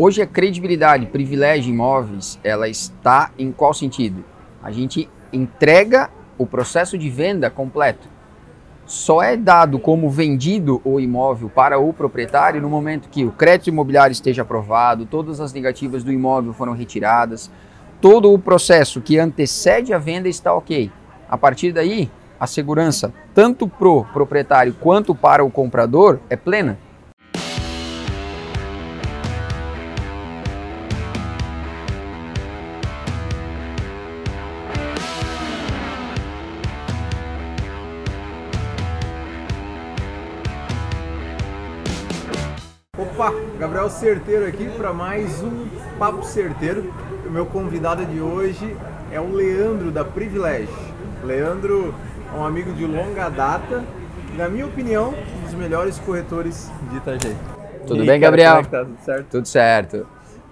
Hoje a credibilidade, privilégio imóveis, ela está em qual sentido? A gente entrega o processo de venda completo. Só é dado como vendido o imóvel para o proprietário no momento que o crédito imobiliário esteja aprovado, todas as negativas do imóvel foram retiradas, todo o processo que antecede a venda está ok. A partir daí, a segurança, tanto para o proprietário quanto para o comprador, é plena. Gabriel Certeiro aqui para mais um Papo Certeiro. O meu convidado de hoje é o Leandro da Privilege. Leandro é um amigo de longa data, na minha opinião, um dos melhores corretores de Itajaí. Tudo e, bem, Gabriel? Como é tá? Tudo certo? Tudo certo.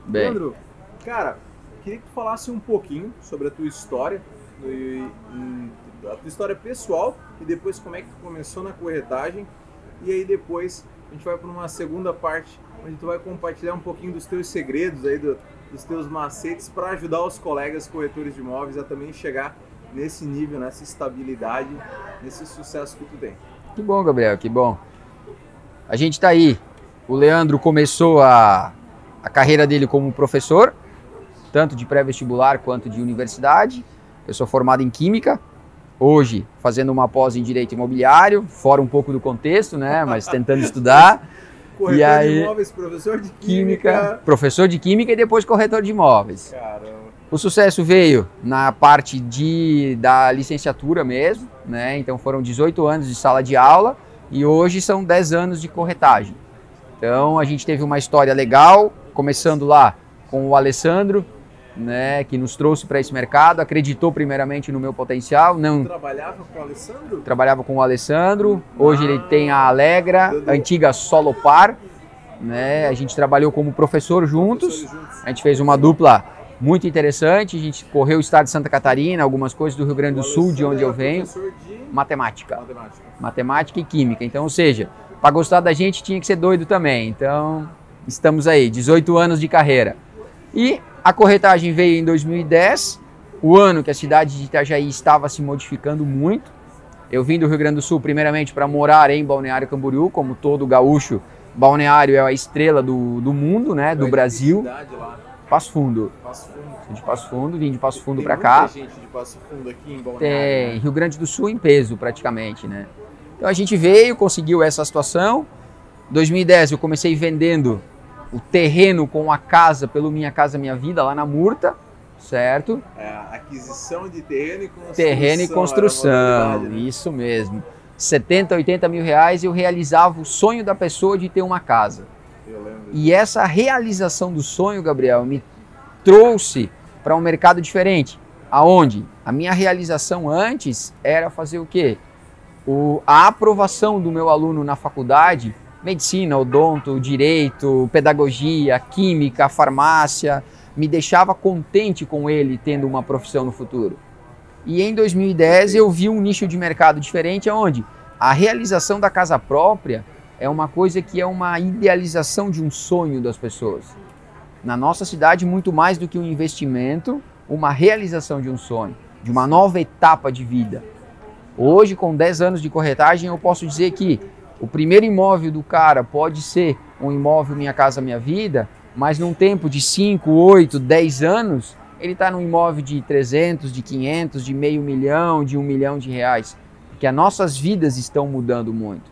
Bem. Leandro, cara, queria que tu falasse um pouquinho sobre a tua história, a tua história pessoal e depois como é que tu começou na corretagem e aí depois a gente vai para uma segunda parte onde tu vai compartilhar um pouquinho dos teus segredos aí, do, dos teus macetes para ajudar os colegas corretores de imóveis a também chegar nesse nível, nessa estabilidade, nesse sucesso que tu tem. Que bom, Gabriel, que bom. A gente está aí. O Leandro começou a, a carreira dele como professor, tanto de pré-vestibular quanto de universidade. Eu sou formado em Química, hoje fazendo uma pós em Direito Imobiliário, fora um pouco do contexto, né, mas tentando estudar. Corretor e aí, de imóveis, professor de química. química. Professor de química e depois corretor de imóveis. Caramba. O sucesso veio na parte de, da licenciatura mesmo, né? Então foram 18 anos de sala de aula e hoje são 10 anos de corretagem. Então a gente teve uma história legal, começando lá com o Alessandro, né, que nos trouxe para esse mercado, acreditou primeiramente no meu potencial. Não trabalhava com o Alessandro? Trabalhava com o Alessandro. Hoje ah, ele tem a Alegra, a antiga Solopar, né? A gente trabalhou como professor juntos. juntos. A gente fez uma dupla muito interessante. A gente correu o estado de Santa Catarina, algumas coisas do Rio Grande do Sul, de onde eu venho. De... Matemática. Matemática. Matemática e química. Então, ou seja, para gostar da gente tinha que ser doido também. Então, estamos aí, 18 anos de carreira. E a corretagem veio em 2010, o ano que a cidade de Itajaí estava se modificando muito. Eu vim do Rio Grande do Sul primeiramente para morar em Balneário Camboriú, como todo gaúcho. Balneário é a estrela do, do mundo, né, do Brasil. Lá? Passo Fundo. Passo Fundo. De Passo Fundo, vim de Passo Fundo para cá. Tem gente de Passo Fundo aqui em Balneário. Tem, né? Rio Grande do Sul em peso praticamente, né? Então a gente veio, conseguiu essa situação. 2010 eu comecei vendendo o terreno com a casa pelo Minha Casa Minha Vida lá na Murta, certo? É, aquisição de terreno e construção. Terreno e construção, né? isso mesmo. 70, 80 mil reais eu realizava o sonho da pessoa de ter uma casa. Eu lembro. E essa realização do sonho, Gabriel, me trouxe para um mercado diferente. Aonde? A minha realização antes era fazer o quê? O, a aprovação do meu aluno na faculdade medicina, odonto, direito, pedagogia, química, farmácia, me deixava contente com ele tendo uma profissão no futuro. E em 2010 eu vi um nicho de mercado diferente onde a realização da casa própria é uma coisa que é uma idealização de um sonho das pessoas. Na nossa cidade, muito mais do que um investimento, uma realização de um sonho, de uma nova etapa de vida. Hoje, com 10 anos de corretagem, eu posso dizer que o primeiro imóvel do cara pode ser um imóvel Minha Casa Minha Vida, mas num tempo de 5, 8, 10 anos, ele está num imóvel de 300, de 500, de meio milhão, de um milhão de reais. Porque as nossas vidas estão mudando muito.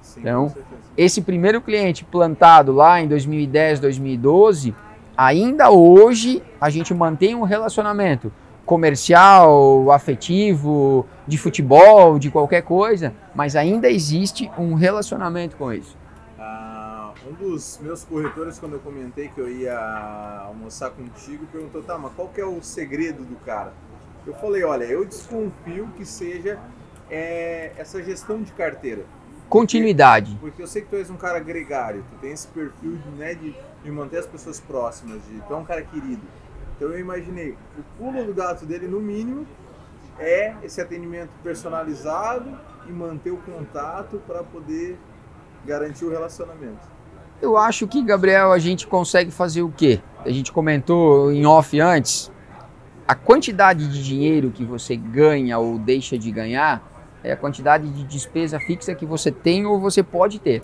Sim, então, esse primeiro cliente plantado lá em 2010, 2012, ainda hoje a gente mantém um relacionamento comercial, afetivo, de futebol, de qualquer coisa, mas ainda existe um relacionamento com isso. Ah, um dos meus corretores, quando eu comentei que eu ia almoçar contigo, perguntou, tá, mas qual que é o segredo do cara? Eu falei, olha, eu desconfio que seja é, essa gestão de carteira. Continuidade. Porque, porque, eu sei que tu és um cara gregário, tu tem esse perfil né, de, de manter as pessoas próximas, de, tu é um cara querido. Então eu imaginei, o pulo do gato dele, no mínimo, é esse atendimento personalizado e manter o contato para poder garantir o relacionamento. Eu acho que, Gabriel, a gente consegue fazer o quê? A gente comentou em off antes. A quantidade de dinheiro que você ganha ou deixa de ganhar é a quantidade de despesa fixa que você tem ou você pode ter.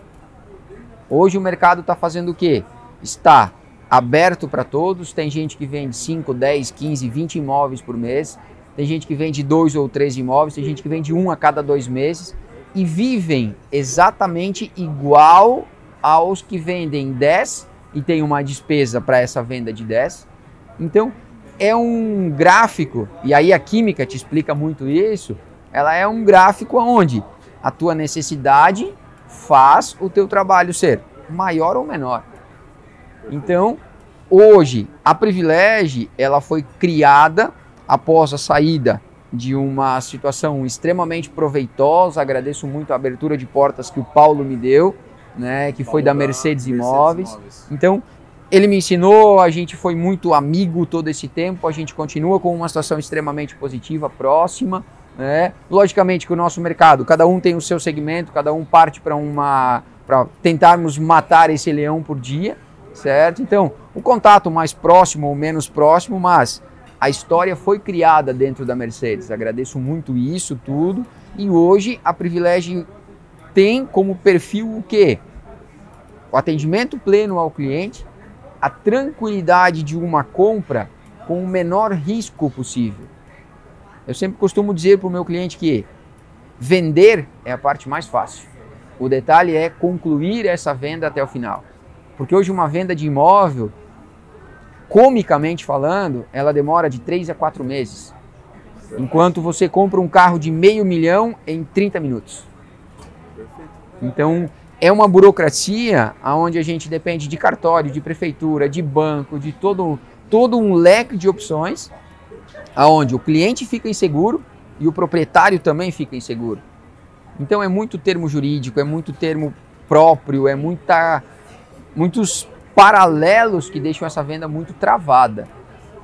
Hoje o mercado está fazendo o quê? Está aberto para todos. Tem gente que vende 5, 10, 15, 20 imóveis por mês. Tem gente que vende dois ou três imóveis. Tem gente que vende um a cada dois meses. E vivem exatamente igual aos que vendem 10 e tem uma despesa para essa venda de 10. Então, é um gráfico, e aí a química te explica muito isso, ela é um gráfico onde a tua necessidade faz o teu trabalho ser maior ou menor. Então, hoje, a Privilege, ela foi criada após a saída de uma situação extremamente proveitosa. Agradeço muito a abertura de portas que o Paulo me deu, né, que Paulo foi da Mercedes, Mercedes Imóveis. Imóveis. Então, ele me ensinou, a gente foi muito amigo todo esse tempo, a gente continua com uma situação extremamente positiva, próxima. Né? Logicamente que o nosso mercado, cada um tem o seu segmento, cada um parte para uma para tentarmos matar esse leão por dia, certo? Então, o contato mais próximo ou menos próximo, mas a história foi criada dentro da Mercedes. Agradeço muito isso tudo e hoje a Privilégio tem como perfil o quê? O atendimento pleno ao cliente, a tranquilidade de uma compra com o menor risco possível. Eu sempre costumo dizer para o meu cliente que vender é a parte mais fácil. O detalhe é concluir essa venda até o final. Porque hoje uma venda de imóvel, comicamente falando, ela demora de 3 a 4 meses. Enquanto você compra um carro de meio milhão em 30 minutos. Então, é uma burocracia onde a gente depende de cartório, de prefeitura, de banco, de todo, todo um leque de opções, aonde o cliente fica inseguro e o proprietário também fica inseguro. Então é muito termo jurídico, é muito termo próprio, é muita, muitos paralelos que deixam essa venda muito travada.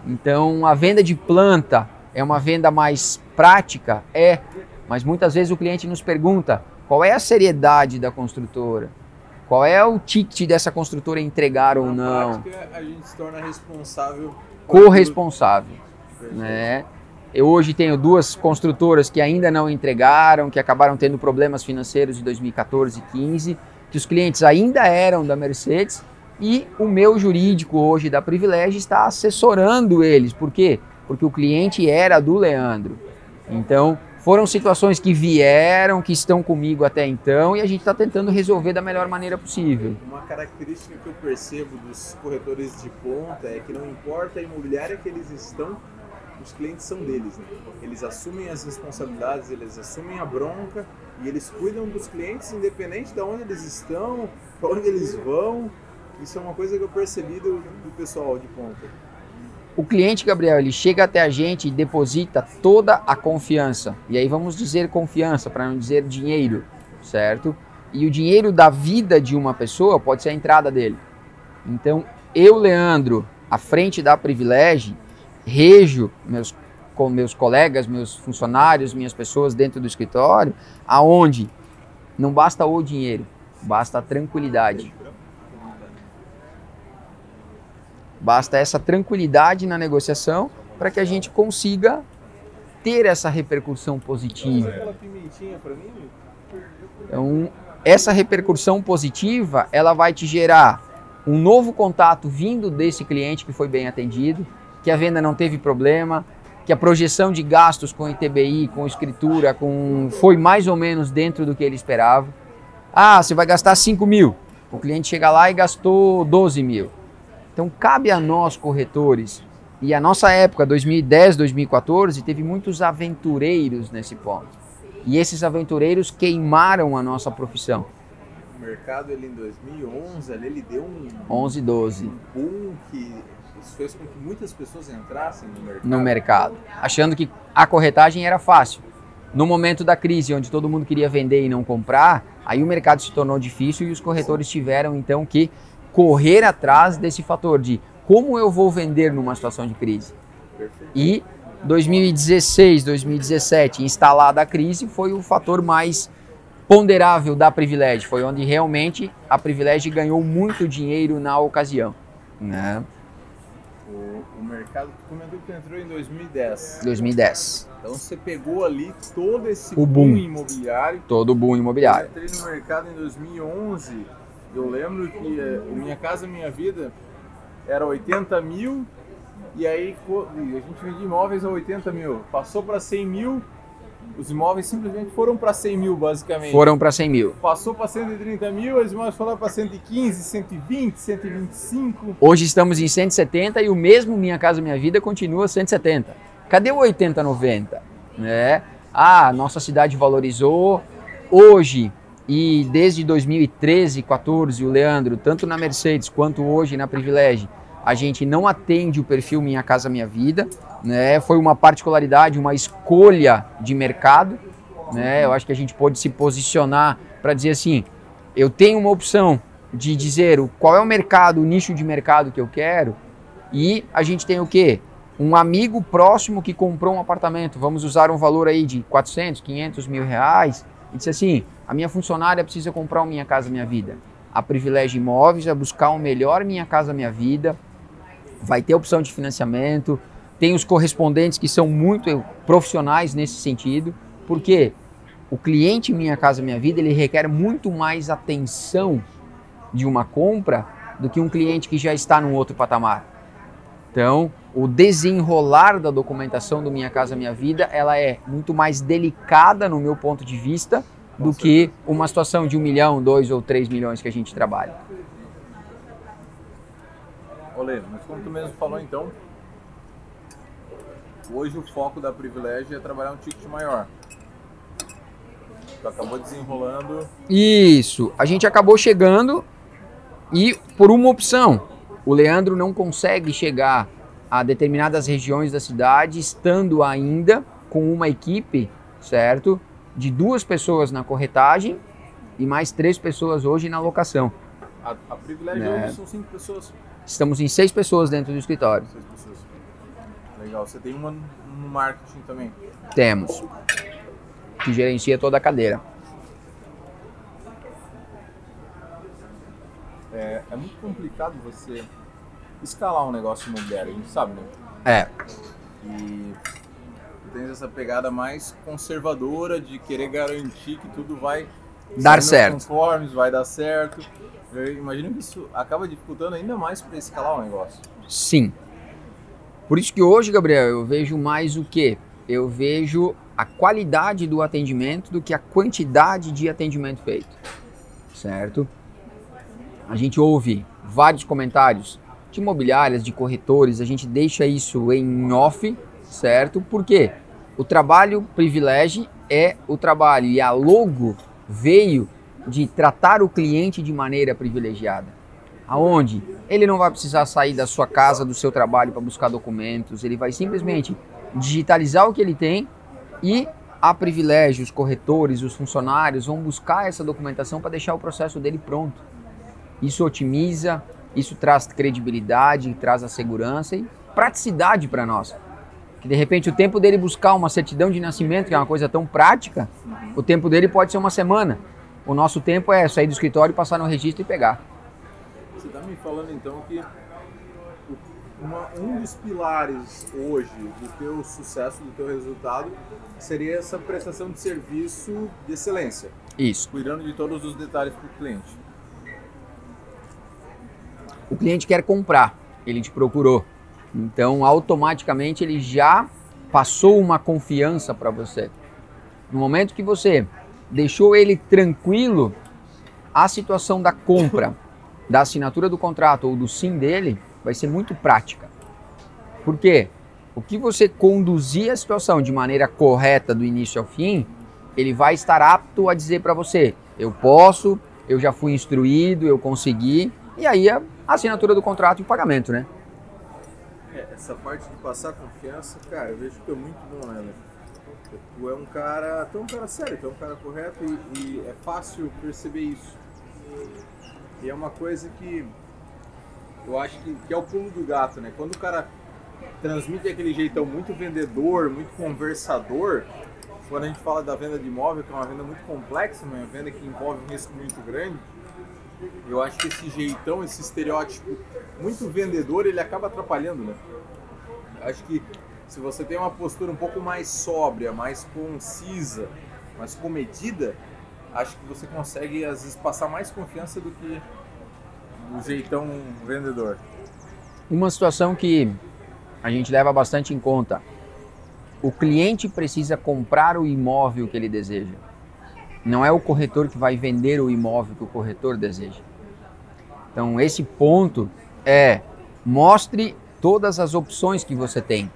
Então a venda de planta é uma venda mais prática, é, mas muitas vezes o cliente nos pergunta qual é a seriedade da construtora? Qual é o ticket dessa construtora entregar ou não? Prática, a gente se torna responsável. Corresponsável. Né? Eu hoje tenho duas construtoras que ainda não entregaram, que acabaram tendo problemas financeiros em 2014 e 2015, que os clientes ainda eram da Mercedes e o meu jurídico hoje da Privilégio está assessorando eles. Por quê? Porque o cliente era do Leandro. Então, foram situações que vieram, que estão comigo até então e a gente está tentando resolver da melhor maneira possível. Uma característica que eu percebo dos corretores de ponta é que não importa a imobiliária que eles estão, os clientes são deles. Né? Eles assumem as responsabilidades, eles assumem a bronca e eles cuidam dos clientes independente de onde eles estão, para onde eles vão. Isso é uma coisa que eu percebi do, do pessoal de ponta. O cliente, Gabriel, ele chega até a gente e deposita toda a confiança. E aí vamos dizer confiança, para não dizer dinheiro, certo? E o dinheiro da vida de uma pessoa pode ser a entrada dele. Então, eu, Leandro, à frente da Privilégio, rejo meus, com meus colegas, meus funcionários, minhas pessoas dentro do escritório, aonde não basta o dinheiro, basta a tranquilidade. Basta essa tranquilidade na negociação para que a gente consiga ter essa repercussão positiva. Então, essa repercussão positiva, ela vai te gerar um novo contato vindo desse cliente que foi bem atendido, que a venda não teve problema, que a projeção de gastos com ITBI, com escritura, com foi mais ou menos dentro do que ele esperava. Ah, você vai gastar 5 mil. O cliente chega lá e gastou 12 mil. Então cabe a nós, corretores, e a nossa época, 2010, 2014, teve muitos aventureiros nesse ponto. E esses aventureiros queimaram a nossa profissão. O mercado ele em 2011 ele deu um 11, 12. Um boom que isso fez com que muitas pessoas entrassem no mercado. No mercado, achando que a corretagem era fácil. No momento da crise, onde todo mundo queria vender e não comprar, aí o mercado se tornou difícil e os corretores tiveram então que correr atrás desse fator de como eu vou vender numa situação de crise. E 2016, 2017, instalada a crise, foi o fator mais ponderável da Privilege. Foi onde realmente a Privilege ganhou muito dinheiro na ocasião. Né? O, o mercado, tu comentou que entrou em 2010. 2010. Então você pegou ali todo esse O boom, boom. imobiliário. Todo o boom imobiliário. Eu entrei no mercado em 2011. Eu lembro que o Minha Casa Minha Vida era 80 mil. E aí a gente vendia imóveis a 80 mil. Passou para 100 mil. Os imóveis simplesmente foram para 100 mil, basicamente. Foram para 100 mil. Passou para 130 mil, os imóveis foram para 115, 120, 125. Hoje estamos em 170 e o mesmo Minha Casa Minha Vida continua 170. Cadê o 80, 90? Né? Ah, nossa cidade valorizou. Hoje e desde 2013, 14, o Leandro, tanto na Mercedes quanto hoje na Privilege, a gente não atende o perfil Minha Casa Minha Vida. Né? Foi uma particularidade, uma escolha de mercado. Né? Eu acho que a gente pode se posicionar para dizer assim: eu tenho uma opção de dizer qual é o mercado, o nicho de mercado que eu quero, e a gente tem o quê? Um amigo próximo que comprou um apartamento, vamos usar um valor aí de 400, 500 mil reais, e disse assim, a minha funcionária precisa comprar o Minha Casa Minha Vida. A Privilégio Imóveis vai buscar o melhor Minha Casa Minha Vida, vai ter opção de financiamento, tem os correspondentes que são muito profissionais nesse sentido, porque o cliente Minha Casa Minha Vida, ele requer muito mais atenção de uma compra do que um cliente que já está num outro patamar. Então, o desenrolar da documentação do Minha Casa Minha Vida, ela é muito mais delicada no meu ponto de vista do que uma situação de um milhão, dois ou três milhões que a gente trabalha. Olê, mas como tu mesmo falou então, hoje o foco da privilégio é trabalhar um ticket maior. Tu acabou desenrolando. Isso, a gente acabou chegando e por uma opção, o Leandro não consegue chegar a determinadas regiões da cidade estando ainda com uma equipe, certo? De duas pessoas na corretagem e mais três pessoas hoje na locação. A, a privilégio É. hoje são cinco pessoas. Estamos em seis pessoas dentro do escritório. Seis pessoas. Legal. Você tem uma no marketing também. Temos. Que gerencia toda a cadeira. É, é muito complicado você escalar um negócio imobiliário, a gente sabe, né? É, E tu tens essa pegada mais conservadora de querer garantir que tudo vai Dar certo. conformes, vai dar certo. Eu imagino que isso acaba dificultando ainda mais para escalar o negócio. sim. Por isso que hoje, Gabriel, eu vejo mais o quê? Eu vejo a qualidade do atendimento do que a quantidade de atendimento feito. Certo? A gente ouve vários comentários de imobiliárias, de corretores, a gente deixa isso em off, certo? Porque o trabalho privilégio é o trabalho e a logo veio de tratar o cliente de maneira privilegiada. Aonde ele não vai precisar sair da sua casa, do seu trabalho para buscar documentos, ele vai simplesmente digitalizar o que ele tem e a privilégio, os corretores, os funcionários vão buscar essa documentação para deixar o processo dele pronto. Isso otimiza, isso traz credibilidade, traz a segurança e praticidade para nós. Que de repente o tempo dele buscar uma certidão de nascimento, que é uma coisa tão prática, o tempo dele pode ser uma semana. O nosso tempo é sair do escritório, passar no registro e pegar. Você está me falando então que uma- um dos pilares hoje do teu sucesso, do teu resultado, seria essa prestação de serviço de excelência, Isso. cuidando de todos os detalhes para o cliente. o cliente quer comprar, ele te procurou. Então, automaticamente ele já passou uma confiança para você. No momento que você deixou ele tranquilo, a situação da compra, da assinatura do contrato ou do sim dele vai ser muito prática. Por quê? O que você conduzir a situação de maneira correta do início ao fim, ele vai estar apto a dizer para você: eu posso, eu já fui instruído, eu consegui, e aí a assinatura do contrato e o pagamento, né? É, essa parte de passar confiança, cara, eu vejo que é muito bom, né? Tu é um cara, tu é um cara sério, tu é um cara correto e, e é fácil perceber isso. E é uma coisa que eu acho que, que é o pulo do gato, né? Quando o cara transmite aquele jeitão muito vendedor, muito conversador, quando a gente fala da venda de imóvel, que é uma venda muito complexa, uma venda que envolve um risco muito grande, eu acho que esse jeitão, esse estereótipo muito vendedor, ele acaba atrapalhando, né? Acho que se você tem uma postura um pouco mais sóbria, mais concisa, mais comedida, acho que você consegue às vezes passar mais confiança do que o jeitão vendedor. Uma situação que a gente leva bastante em conta. O cliente precisa comprar o imóvel que ele deseja. Não é o corretor que vai vender o imóvel que o corretor deseja. Então, esse ponto é mostre todas as opções que você tem,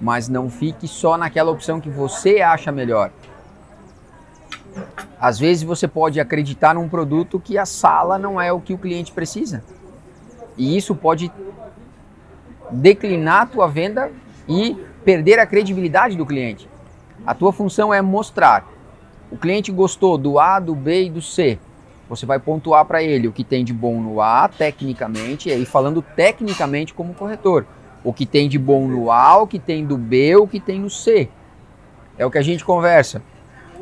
mas não fique só naquela opção que você acha melhor. Às vezes você pode acreditar num produto que a sala não é o que o cliente precisa. E isso pode declinar a tua venda e perder a credibilidade do cliente. A tua função é mostrar. O cliente gostou do A, do B e do C. Você vai pontuar para ele o que tem de bom no A, tecnicamente, e aí falando tecnicamente como corretor. O que tem de bom no A, o que tem do B, o que tem no C. É o que a gente conversa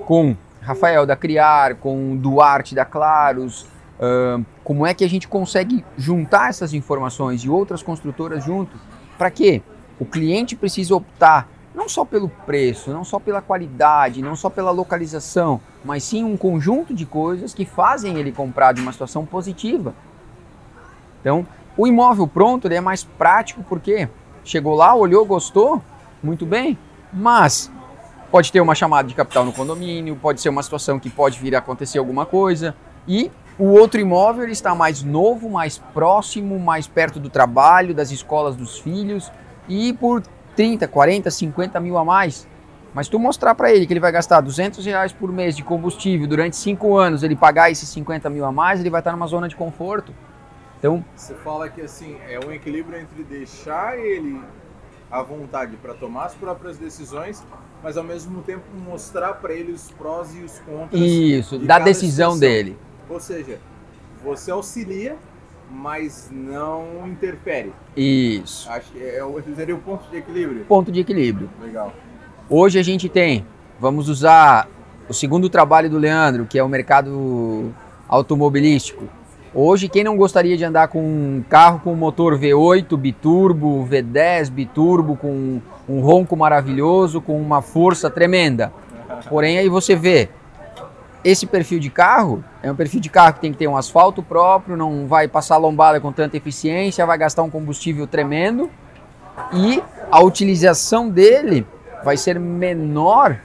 com Rafael da Criar, com Duarte da Claros, uh, como é que a gente consegue juntar essas informações e outras construtoras junto? Para quê? O cliente precisa optar não só pelo preço, não só pela qualidade, não só pela localização, mas sim um conjunto de coisas que fazem ele comprar de uma situação positiva. Então, o imóvel pronto ele é mais prático porque chegou lá, olhou, gostou, muito bem, mas pode ter uma chamada de capital no condomínio, pode ser uma situação que pode vir a acontecer alguma coisa e o outro imóvel está mais novo, mais próximo, mais perto do trabalho, das escolas dos filhos e por 30, 40, 50 mil a mais. Mas tu mostrar para ele que ele vai gastar 200 reais por mês de combustível durante 5 anos, ele pagar esses 50 mil a mais, ele vai estar numa zona de conforto. Então, você fala que assim é um equilíbrio entre deixar ele à vontade para tomar as próprias decisões, mas ao mesmo tempo mostrar para ele os prós e os contras. Isso, de da decisão situação. dele. Ou seja, você auxilia mas não interfere. Isso. Acho que é, seria o ponto de equilíbrio. Ponto de equilíbrio. Legal. Hoje a gente tem, vamos usar o segundo trabalho do Leandro, que é o mercado automobilístico. Hoje, quem não gostaria de andar com um carro com motor V8 biturbo, V10 biturbo, com um ronco maravilhoso, com uma força tremenda? Porém, aí você vê esse perfil de carro é um perfil de carro que tem que ter um asfalto próprio, não vai passar lombada com tanta eficiência, vai gastar um combustível tremendo e a utilização dele vai ser menor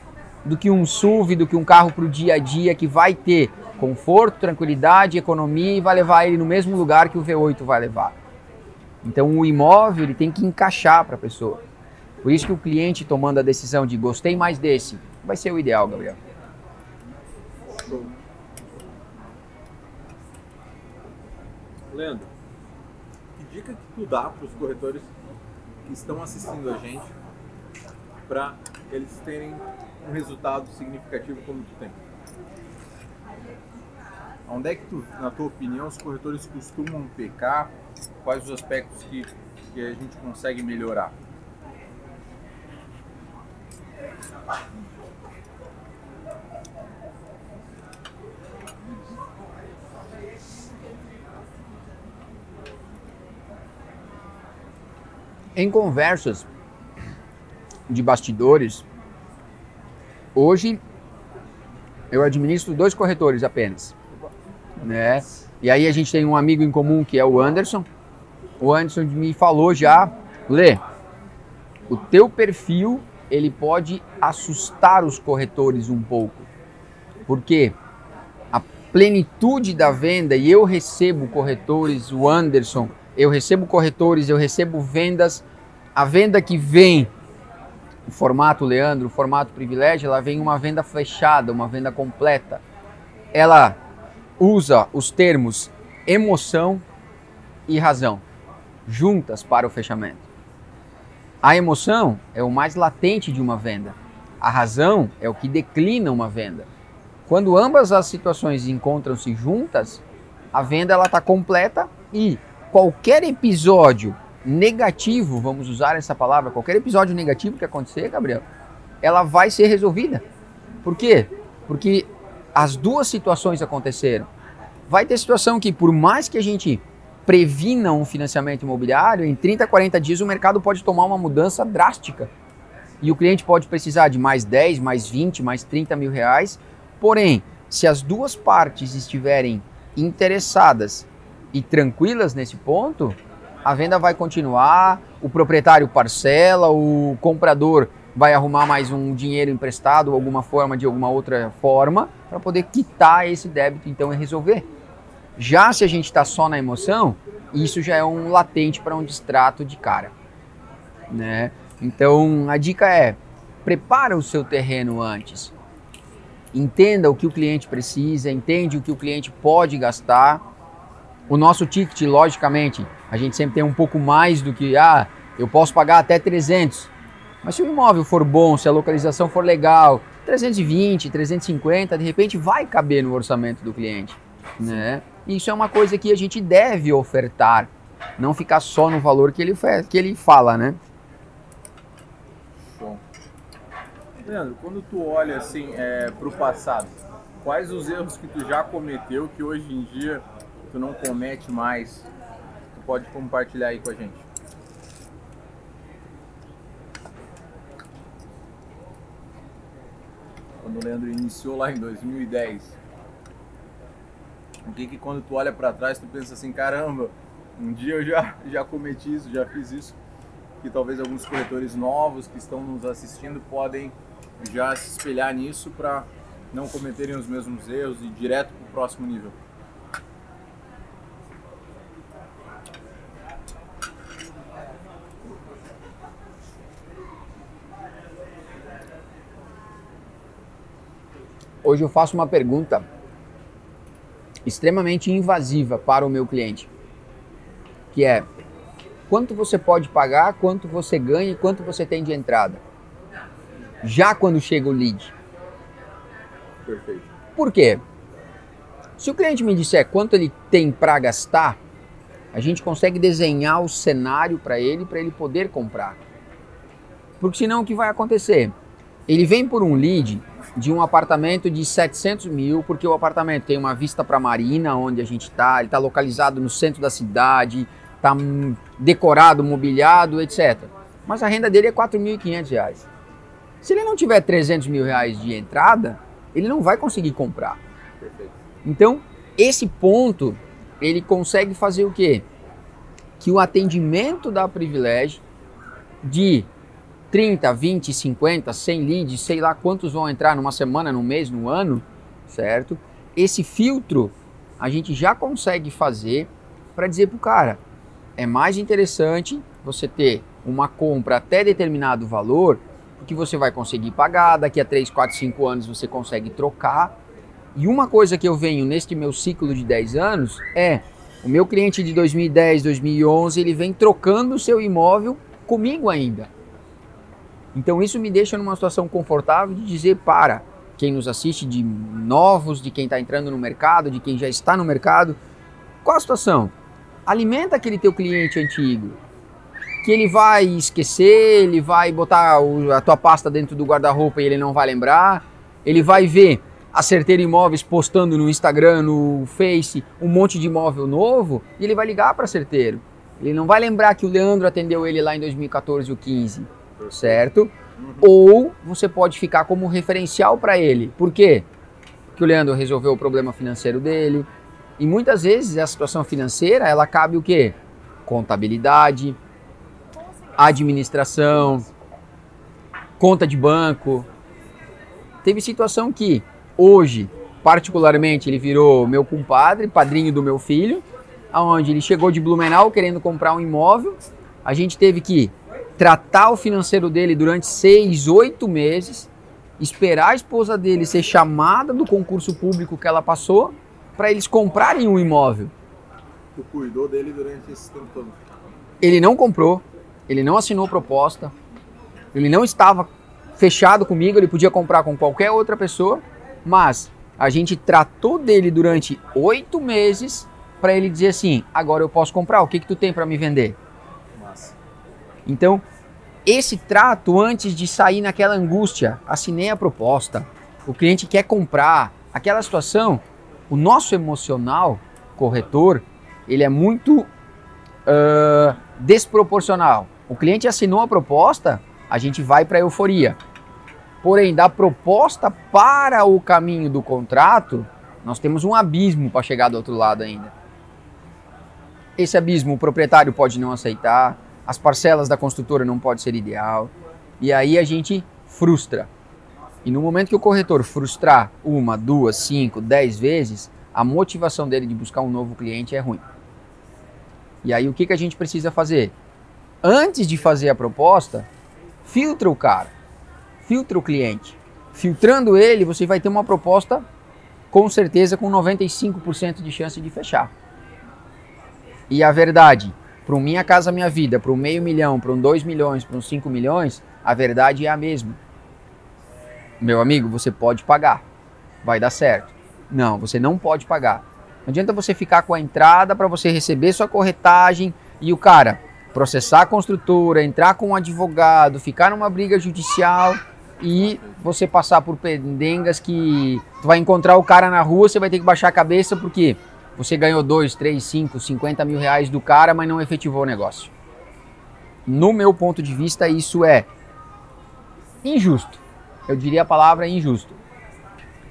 do que um SUV, do que um carro para o dia a dia que vai ter conforto, tranquilidade, economia e vai levar ele no mesmo lugar que o V8 vai levar. Então o imóvel ele tem que encaixar para a pessoa. Por isso que o cliente tomando a decisão de gostei mais desse, vai ser o ideal, Gabriel. Leandro, que dica que tu dá para os corretores que estão assistindo a gente para eles terem um resultado significativo como tu tem? Onde é que tu, na tua opinião, os corretores costumam pecar? Quais os aspectos que, que a gente consegue melhorar? Em conversas de bastidores, hoje eu administro dois corretores apenas, né? E aí a gente tem um amigo em comum que é o Anderson. O Anderson me falou já, Lê, o teu perfil ele pode assustar os corretores um pouco, porque a plenitude da venda e eu recebo corretores, o Anderson, eu recebo corretores, eu recebo vendas a venda que vem, o formato Leandro, o formato privilégio, ela vem uma venda fechada, uma venda completa. Ela usa os termos emoção e razão juntas para o fechamento. A emoção é o mais latente de uma venda. A razão é o que declina uma venda. Quando ambas as situações encontram-se juntas, a venda ela está completa e qualquer episódio negativo, vamos usar essa palavra, qualquer episódio negativo que acontecer, Gabriel, ela vai ser resolvida. Por quê? Porque as duas situações aconteceram. Vai ter situação que, por mais que a gente previna um financiamento imobiliário, em 30, 40 dias o mercado pode tomar uma mudança drástica. E o cliente pode precisar de mais 10, mais 20, mais 30 mil reais. Porém, se as duas partes estiverem interessadas e tranquilas nesse ponto, a venda vai continuar, o proprietário parcela, o comprador vai arrumar mais um dinheiro emprestado, alguma forma, de alguma outra forma, para poder quitar esse débito então e resolver. Já se a gente está só na emoção, isso já é um latente para um distrato de cara. Né? Então a dica é: prepara o seu terreno antes. Entenda o que o cliente precisa, entende o que o cliente pode gastar. O nosso ticket, logicamente, a gente sempre tem um pouco mais do que, ah, eu posso pagar até 300. Mas se o imóvel for bom, se a localização for legal, 320, 350, de repente vai caber no orçamento do cliente, né? Isso é uma coisa que a gente deve ofertar, não ficar só no valor que ele, que ele fala, né? Bom. Leandro, quando tu olha assim é, para o passado, quais os erros que tu já cometeu que hoje em dia tu não comete mais? Tu pode compartilhar aí com a gente. Quando o Leandro iniciou lá em 2010, o que que quando tu olha para trás tu pensa assim, caramba, um dia eu já, já cometi isso, já fiz isso, que talvez alguns corretores novos que estão nos assistindo podem já se espelhar nisso para não cometerem os mesmos erros e ir direto para o próximo nível. Hoje eu faço uma pergunta extremamente invasiva para o meu cliente, que é quanto você pode pagar, quanto você ganha e quanto você tem de entrada. Já quando chega o lead. Perfeito. Por quê? Se o cliente me disser quanto ele tem para gastar, a gente consegue desenhar o cenário para ele, para ele poder comprar. Porque senão o que vai acontecer? Ele vem por um lead de um apartamento de 700 mil, porque o apartamento tem uma vista para a marina, onde a gente está, ele está localizado no centro da cidade, está decorado, mobiliado, etc. Mas a renda dele é 4.500 reais. Se ele não tiver 300 mil reais de entrada, ele não vai conseguir comprar. Então, esse ponto, ele consegue fazer o quê? Que o atendimento da privilégio de 30, 20, 50, 100 leads, sei lá quantos vão entrar numa semana, no mês, no ano, certo? Esse filtro a gente já consegue fazer para dizer para o cara, é mais interessante você ter uma compra até determinado valor, porque você vai conseguir pagar, daqui a 3, 4, 5 anos você consegue trocar. E uma coisa que eu venho neste meu ciclo de 10 anos é o meu cliente de 2010, 2011, ele vem trocando o seu imóvel comigo ainda. Então isso me deixa numa situação confortável de dizer para quem nos assiste, de novos, de quem está entrando no mercado, de quem já está no mercado, qual a situação? Alimenta aquele teu cliente antigo, que ele vai esquecer, ele vai botar a tua pasta dentro do guarda-roupa e ele não vai lembrar, ele vai ver a Certeira Imóveis postando no Instagram, no Face, um monte de imóvel novo e ele vai ligar para Certeiro. Ele não vai lembrar que o Leandro atendeu ele lá em 2014 ou 15 certo? Uhum. Ou você pode ficar como referencial para ele. Por quê? Porque o Leandro resolveu o problema financeiro dele. E muitas vezes a situação financeira, ela cabe o quê? Contabilidade, administração, conta de banco. Teve situação que hoje, particularmente, ele virou meu compadre, padrinho do meu filho, aonde ele chegou de Blumenau querendo comprar um imóvel. A gente teve que tratar o financeiro dele durante seis, oito meses, esperar a esposa dele ser chamada do concurso público que ela passou para eles comprarem um imóvel. Tu cuidou dele durante esse tempo todo? Ele não comprou, ele não assinou proposta, ele não estava fechado comigo, ele podia comprar com qualquer outra pessoa, mas a gente tratou dele durante oito meses para ele dizer assim: agora eu posso comprar, o que, que tu tem para me vender? Então, esse trato antes de sair naquela angústia, assinei a proposta, o cliente quer comprar. Aquela situação, o nosso emocional corretor, ele é muito uh, desproporcional. O cliente assinou a proposta, a gente vai para a euforia. Porém, da proposta para o caminho do contrato, nós temos um abismo para chegar do outro lado ainda. Esse abismo o proprietário pode não aceitar, as parcelas da construtora não pode ser ideal, e aí a gente frustra. E no momento que o corretor frustrar uma, duas, cinco, dez vezes, a motivação dele de buscar um novo cliente é ruim. E aí o que, que a gente precisa fazer? Antes de fazer a proposta, filtra o cara, filtra o cliente. Filtrando ele, você vai ter uma proposta com certeza com 95% de chance de fechar. E a verdade, para um Minha Casa Minha Vida, para um meio milhão, para um 2 milhões, para um 5 milhões, a verdade é a mesma. Meu amigo, você pode pagar. Vai dar certo. Não, você não pode pagar. Não adianta você ficar com a entrada para você receber sua corretagem e o cara processar a construtora, entrar com um advogado, ficar numa briga judicial e você passar por pendengas que tu vai encontrar o cara na rua, você vai ter que baixar a cabeça porque você ganhou 2, 3, 5, 50 mil reais do cara, mas não efetivou o negócio. No meu ponto de vista, isso é injusto. Eu diria a palavra injusto.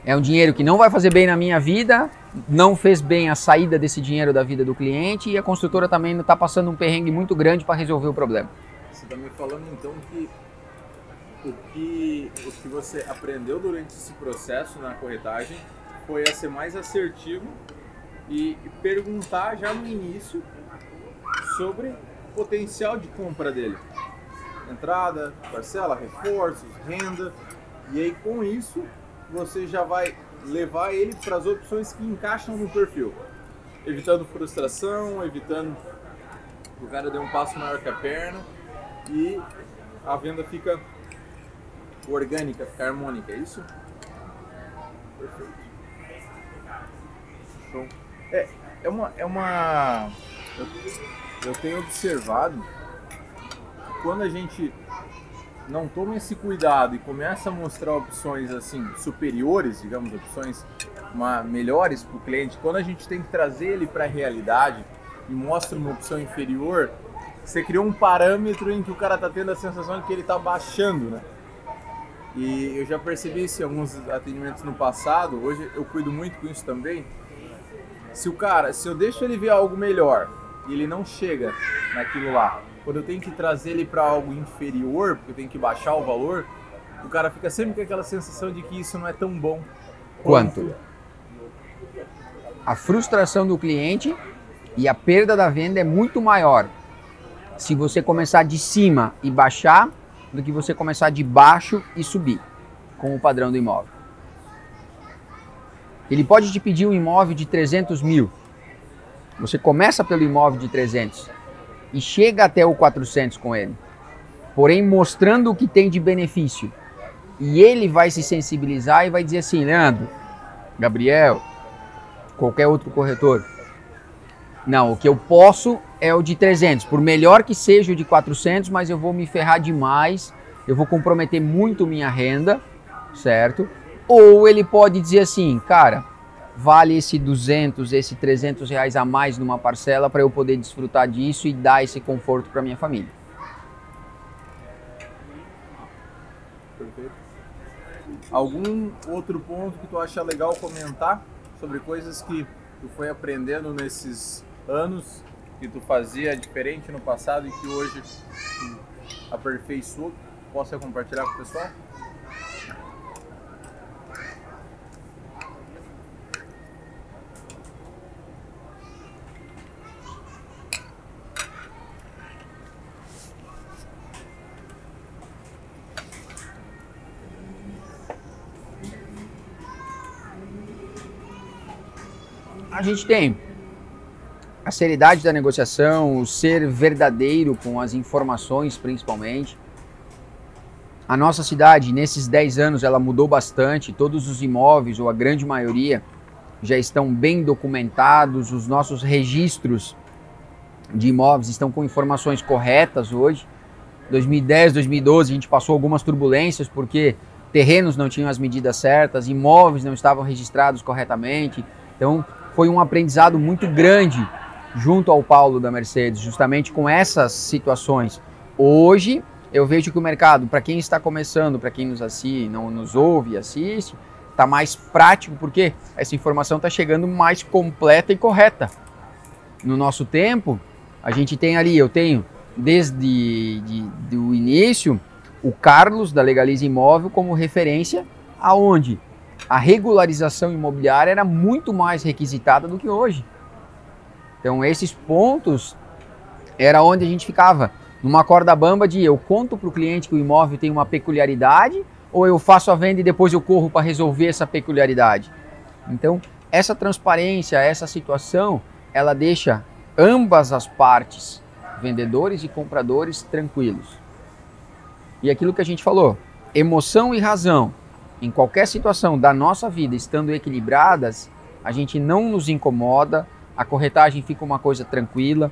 É um dinheiro que não vai fazer bem na minha vida, não fez bem a saída desse dinheiro da vida do cliente e a construtora também está passando um perrengue muito grande para resolver o problema. Você está me falando então que o que, o que você aprendeu durante esse processo na corretagem foi a ser mais assertivo e perguntar já no início sobre potencial de compra dele. Entrada, parcela, reforços, renda. E aí com isso você já vai levar ele para as opções que encaixam no perfil. Evitando frustração, evitando o cara dê um passo maior que a perna e a venda fica orgânica, fica harmônica, é isso? Perfeito. Então, é, é uma. É uma eu, eu tenho observado quando a gente não toma esse cuidado e começa a mostrar opções assim superiores, digamos, opções uma, melhores para o cliente, quando a gente tem que trazer ele para a realidade e mostra uma opção inferior, você criou um parâmetro em que o cara está tendo a sensação de que ele está baixando, né? E eu já percebi isso em alguns atendimentos no passado, hoje eu cuido muito com isso também, se o cara, se eu deixo ele ver algo melhor e ele não chega naquilo lá, quando eu tenho que trazer ele para algo inferior, porque eu tenho que baixar o valor, o cara fica sempre com aquela sensação de que isso não é tão bom quanto. quanto. A frustração do cliente e a perda da venda é muito maior se você começar de cima e baixar do que você começar de baixo e subir com o padrão do imóvel. Ele pode te pedir um imóvel de 300 mil. Você começa pelo imóvel de 300 e chega até o 400 com ele. Porém, mostrando o que tem de benefício. E ele vai se sensibilizar e vai dizer assim: Leandro, Gabriel, qualquer outro corretor. Não, o que eu posso é o de 300. Por melhor que seja o de 400, mas eu vou me ferrar demais, eu vou comprometer muito minha renda, certo? Ou ele pode dizer assim, cara, vale esse 200, esse 300 reais a mais numa parcela para eu poder desfrutar disso e dar esse conforto para minha família. Perfeito. Algum outro ponto que tu acha legal comentar sobre coisas que tu foi aprendendo nesses anos que tu fazia diferente no passado e que hoje aperfeiçoou? Possa compartilhar com o pessoal? A gente tem a seriedade da negociação, o ser verdadeiro com as informações principalmente. A nossa cidade, nesses 10 anos, ela mudou bastante. Todos os imóveis, ou a grande maioria, já estão bem documentados. Os nossos registros de imóveis estão com informações corretas hoje. 2010, 2012, a gente passou algumas turbulências porque terrenos não tinham as medidas certas, imóveis não estavam registrados corretamente. Então, foi um aprendizado muito grande junto ao Paulo da Mercedes, justamente com essas situações. Hoje, eu vejo que o mercado, para quem está começando, para quem nos assiste, não nos ouve assiste, está mais prático porque essa informação está chegando mais completa e correta. No nosso tempo, a gente tem ali, eu tenho desde de, o início o Carlos da Legaliza Imóvel como referência aonde a regularização imobiliária era muito mais requisitada do que hoje. Então esses pontos era onde a gente ficava numa corda bamba de eu conto para o cliente que o imóvel tem uma peculiaridade ou eu faço a venda e depois eu corro para resolver essa peculiaridade. Então, essa transparência, essa situação, ela deixa ambas as partes, vendedores e compradores, tranquilos. E aquilo que a gente falou, emoção e razão, em qualquer situação da nossa vida estando equilibradas, a gente não nos incomoda, a corretagem fica uma coisa tranquila,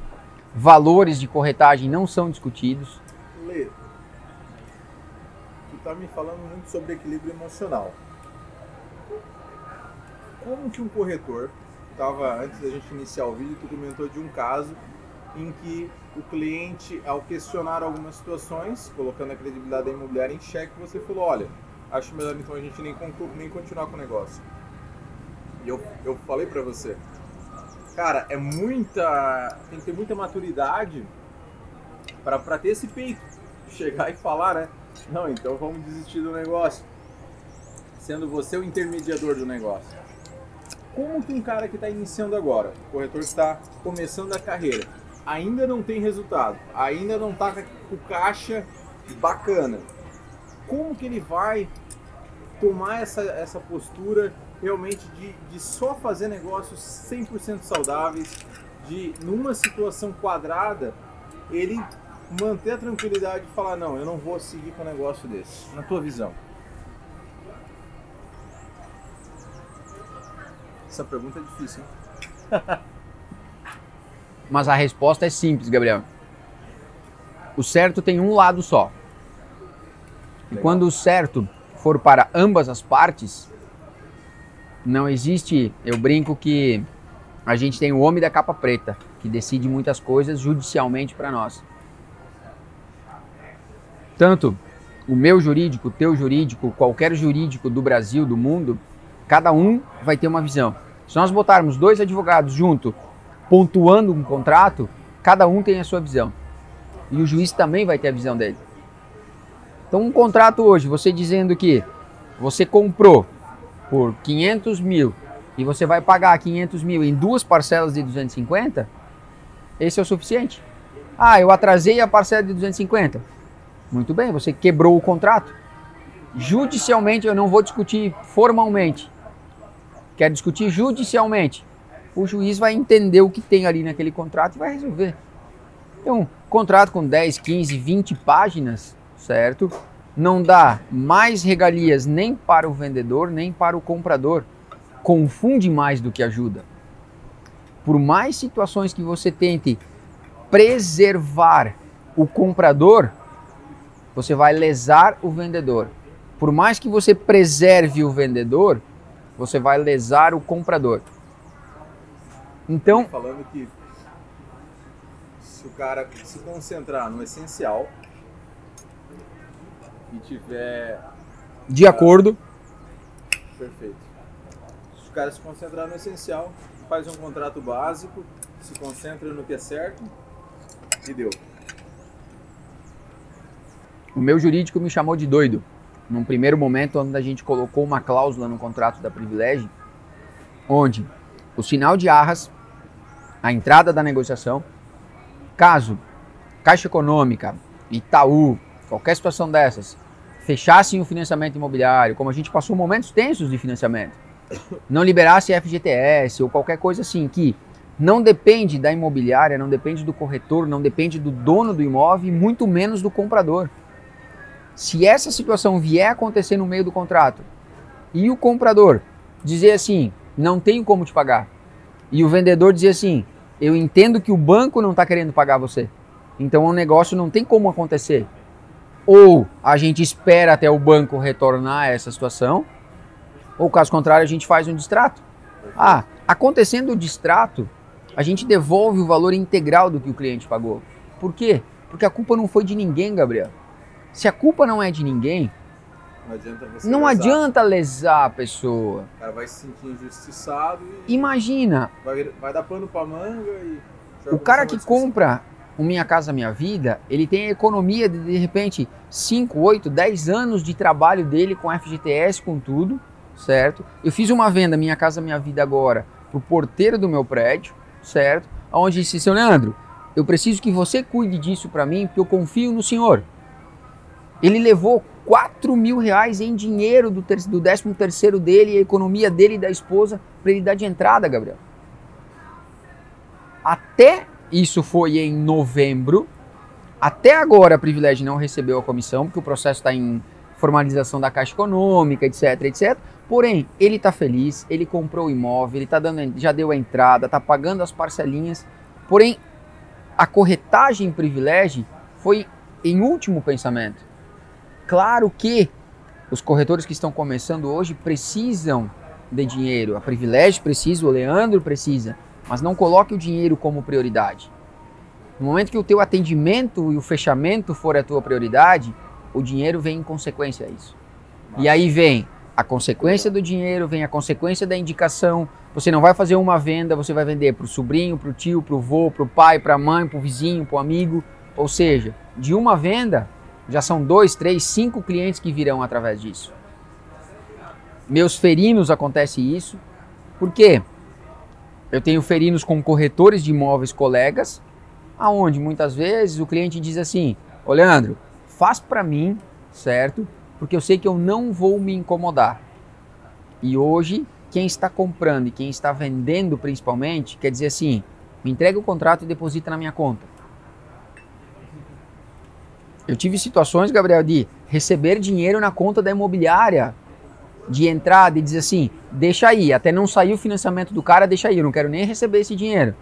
valores de corretagem não são discutidos. Lê, tu tá me falando muito sobre equilíbrio emocional. Como que um corretor, tava antes da gente iniciar o vídeo, tu comentou de um caso em que o cliente, ao questionar algumas situações, colocando a credibilidade da imobiliária em xeque, você falou, olha, acho melhor então a gente nem, nem continuar com o negócio. E eu, eu falei para você, cara, é muita. Tem que ter muita maturidade para ter esse peito. Chegar e falar, né? Não, então vamos desistir do negócio. Sendo você o intermediador do negócio. Como que um cara que está iniciando agora, o corretor está começando a carreira, ainda não tem resultado, ainda não está com caixa bacana, como que ele vai tomar essa, essa postura realmente de, de só fazer negócios 100% saudáveis, de numa situação quadrada, ele manter a tranquilidade e falar, não, eu não vou seguir com um negócio desse, na tua visão? Essa pergunta é difícil, hein? Mas a resposta é simples, Gabriel. O certo tem um lado só. E quando o certo for para ambas as partes, não existe, eu brinco que a gente tem o homem da capa preta, que decide muitas coisas judicialmente para nós. Tanto o meu jurídico, o teu jurídico, qualquer jurídico do Brasil, do mundo, cada um vai ter uma visão. Se nós botarmos dois advogados junto, pontuando um contrato, cada um tem a sua visão. E o juiz também vai ter a visão dele. Então, um contrato hoje, você dizendo que você comprou por 500 mil e você vai pagar 500 mil em duas parcelas de 250, esse é o suficiente. Ah, eu atrasei a parcela de 250. Muito bem, você quebrou o contrato. Judicialmente eu não vou discutir formalmente. Quer discutir judicialmente. O juiz vai entender o que tem ali naquele contrato e vai resolver. Então, contrato com 10, 15, 20 páginas, certo? não dá mais regalias nem para o vendedor, nem para o comprador. Confunde mais do que ajuda. Por mais situações que você tente preservar o comprador, você vai lesar o vendedor. Por mais que você preserve o vendedor, você vai lesar o comprador. Então, falando que se o cara se concentrar no essencial, e tiver. De acordo. Perfeito. Se o cara se concentrar no essencial, faz um contrato básico, se concentra no que é certo e deu. O meu jurídico me chamou de doido. Num primeiro momento, onde a gente colocou uma cláusula no contrato da privilégio, onde o sinal de arras, a entrada da negociação, caso Caixa Econômica, Itaú, qualquer situação dessas, fechassem o financiamento imobiliário, como a gente passou momentos tensos de financiamento, não liberasse FGTS ou qualquer coisa assim, que não depende da imobiliária, não depende do corretor, não depende do dono do imóvel e muito menos do comprador. Se essa situação vier acontecer no meio do contrato e o comprador dizer assim, não tenho como te pagar, e o vendedor dizer assim, eu entendo que o banco não está querendo pagar você, então o negócio não tem como acontecer, Ou a gente espera até o banco retornar essa situação, ou caso contrário, a gente faz um distrato. Ah, acontecendo o distrato, a gente devolve o valor integral do que o cliente pagou. Por quê? Porque a culpa não foi de ninguém, Gabriel. Se a culpa não é de ninguém, Não adianta você não lesar. adianta lesar a pessoa. O cara vai se sentir injustiçado e Imagina, vai, vai dar pano pra manga e. o cara que compra o Minha Casa Minha Vida, ele tem a economia de, de repente, 5, 8, 10 anos de trabalho dele com FGTS, com tudo, certo? Eu fiz uma venda Minha Casa Minha Vida agora pro porteiro do meu prédio, certo? Onde disse, seu Leandro, eu preciso que você cuide disso para mim, porque eu confio no senhor. Ele levou 4 mil reais em dinheiro do, ter, do 13 terceiro dele, a economia dele e da esposa, para ele dar de entrada, Gabriel. Até isso foi em novembro. Até agora a Privilégio não recebeu a comissão, porque o processo está em formalização da Caixa Econômica, etc, etc. Porém, ele está feliz, ele comprou o imóvel, ele tá dando, já deu a entrada, está pagando as parcelinhas. Porém, a corretagem Privilégio foi em último pensamento. Claro que os corretores que estão começando hoje precisam de dinheiro. A Privilégio precisa, o Leandro precisa, mas não coloque o dinheiro como prioridade. No momento que o teu atendimento e o fechamento for a tua prioridade, o dinheiro vem em consequência a isso. E aí vem a consequência do dinheiro, vem a consequência da indicação. Você não vai fazer uma venda, você vai vender para o sobrinho, para o tio, para o vô, para o pai, para a mãe, para o vizinho, para o amigo. Ou seja, de uma venda, já são dois, três, cinco clientes que virão através disso. Meus ferinos acontece isso. Por quê? Eu tenho ferinos com corretores de imóveis colegas, aonde muitas vezes o cliente diz assim: "Ô Leandro, faz para mim, certo? Porque eu sei que eu não vou me incomodar". E hoje, quem está comprando e quem está vendendo principalmente, quer dizer assim: "Me entrega o contrato e deposita na minha conta". Eu tive situações, Gabriel, de receber dinheiro na conta da imobiliária, de entrada e dizer assim, deixa aí, até não sair o financiamento do cara, deixa aí, eu não quero nem receber esse dinheiro.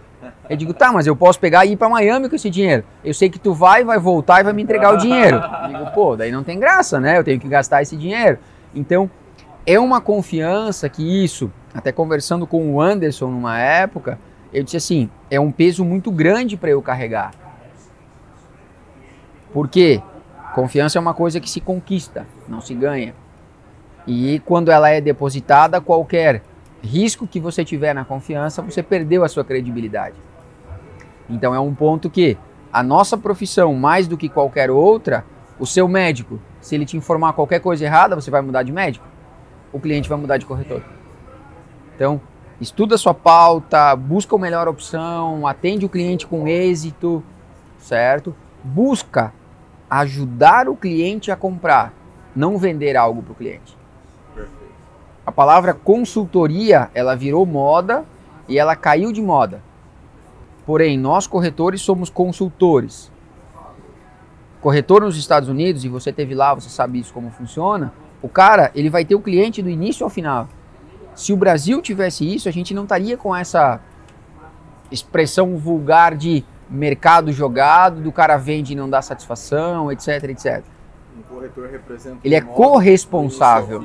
Eu digo, tá, mas eu posso pegar e ir para Miami com esse dinheiro. Eu sei que tu vai, vai voltar e vai me entregar o dinheiro. Eu digo, pô, daí não tem graça, né? Eu tenho que gastar esse dinheiro. Então, é uma confiança que isso, até conversando com o Anderson numa época, eu disse assim, é um peso muito grande para eu carregar. Por quê? Confiança é uma coisa que se conquista, não se ganha. E quando ela é depositada, qualquer risco que você tiver na confiança, você perdeu a sua credibilidade. Então é um ponto que a nossa profissão, mais do que qualquer outra, o seu médico, se ele te informar qualquer coisa errada, você vai mudar de médico. O cliente vai mudar de corretor. Então, estuda a sua pauta, busca a melhor opção, atende o cliente com êxito, certo? Busca ajudar o cliente a comprar, não vender algo para o cliente. A palavra consultoria, ela virou moda e ela caiu de moda. Porém, nós corretores somos consultores. Corretor nos Estados Unidos, e você teve lá, você sabe isso como funciona, o cara, ele vai ter o cliente do início ao final. Se o Brasil tivesse isso, a gente não estaria com essa expressão vulgar de mercado jogado, do cara vende e não dá satisfação, etc, etc. Um corretor representa Ele é corresponsável.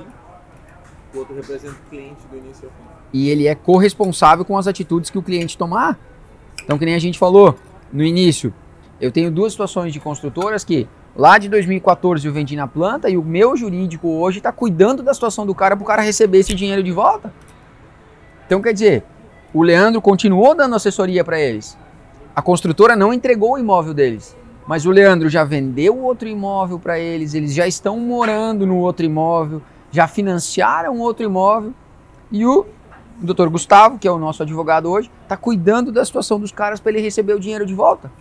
O outro representa o cliente do início ao fim. e ele é corresponsável com as atitudes que o cliente tomar. Então, que nem a gente falou no início, eu tenho duas situações de construtoras que lá de 2014 eu vendi na planta e o meu jurídico hoje está cuidando da situação do cara para o cara receber esse dinheiro de volta. Então, quer dizer, o Leandro continuou dando assessoria para eles. A construtora não entregou o imóvel deles, mas o Leandro já vendeu outro imóvel para eles, eles já estão morando no outro imóvel, já financiaram outro imóvel e o Dr. Gustavo, que é o nosso advogado hoje, está cuidando da situação dos caras para ele receber o dinheiro de volta.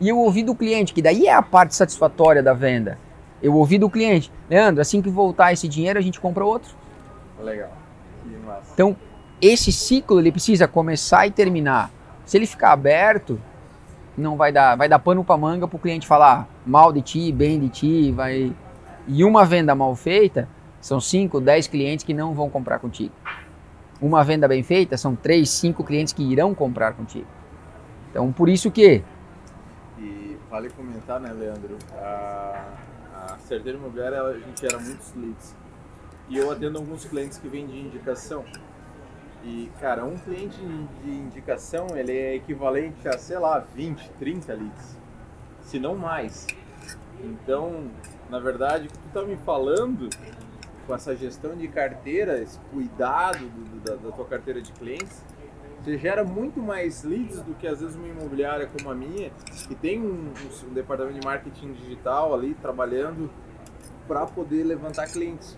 E eu ouvi do cliente, que daí é a parte satisfatória da venda. Eu ouvi do cliente, Leandro, assim que voltar esse dinheiro, a gente compra outro. Legal. Que massa. Então, esse ciclo ele precisa começar e terminar. Se ele ficar aberto, não vai dar, vai dar pano para manga para o cliente falar mal de ti, bem de ti, vai. E uma venda mal feita são 5, 10 clientes que não vão comprar contigo. Uma venda bem feita são 3, 5 clientes que irão comprar contigo. Então, por isso que E vale comentar, né, Leandro? A, a certeira imobiliária a gente era muitos leads. E eu atendo alguns clientes que vêm de indicação. E, cara, um cliente de indicação, ele é equivalente a, sei lá, 20, 30 leads. Se não mais. Então, na verdade, o que tu tá me falando com essa gestão de carteira, esse cuidado do, da, da tua carteira de clientes, você gera muito mais leads do que às vezes uma imobiliária como a minha, que tem um, um departamento de marketing digital ali trabalhando para poder levantar clientes.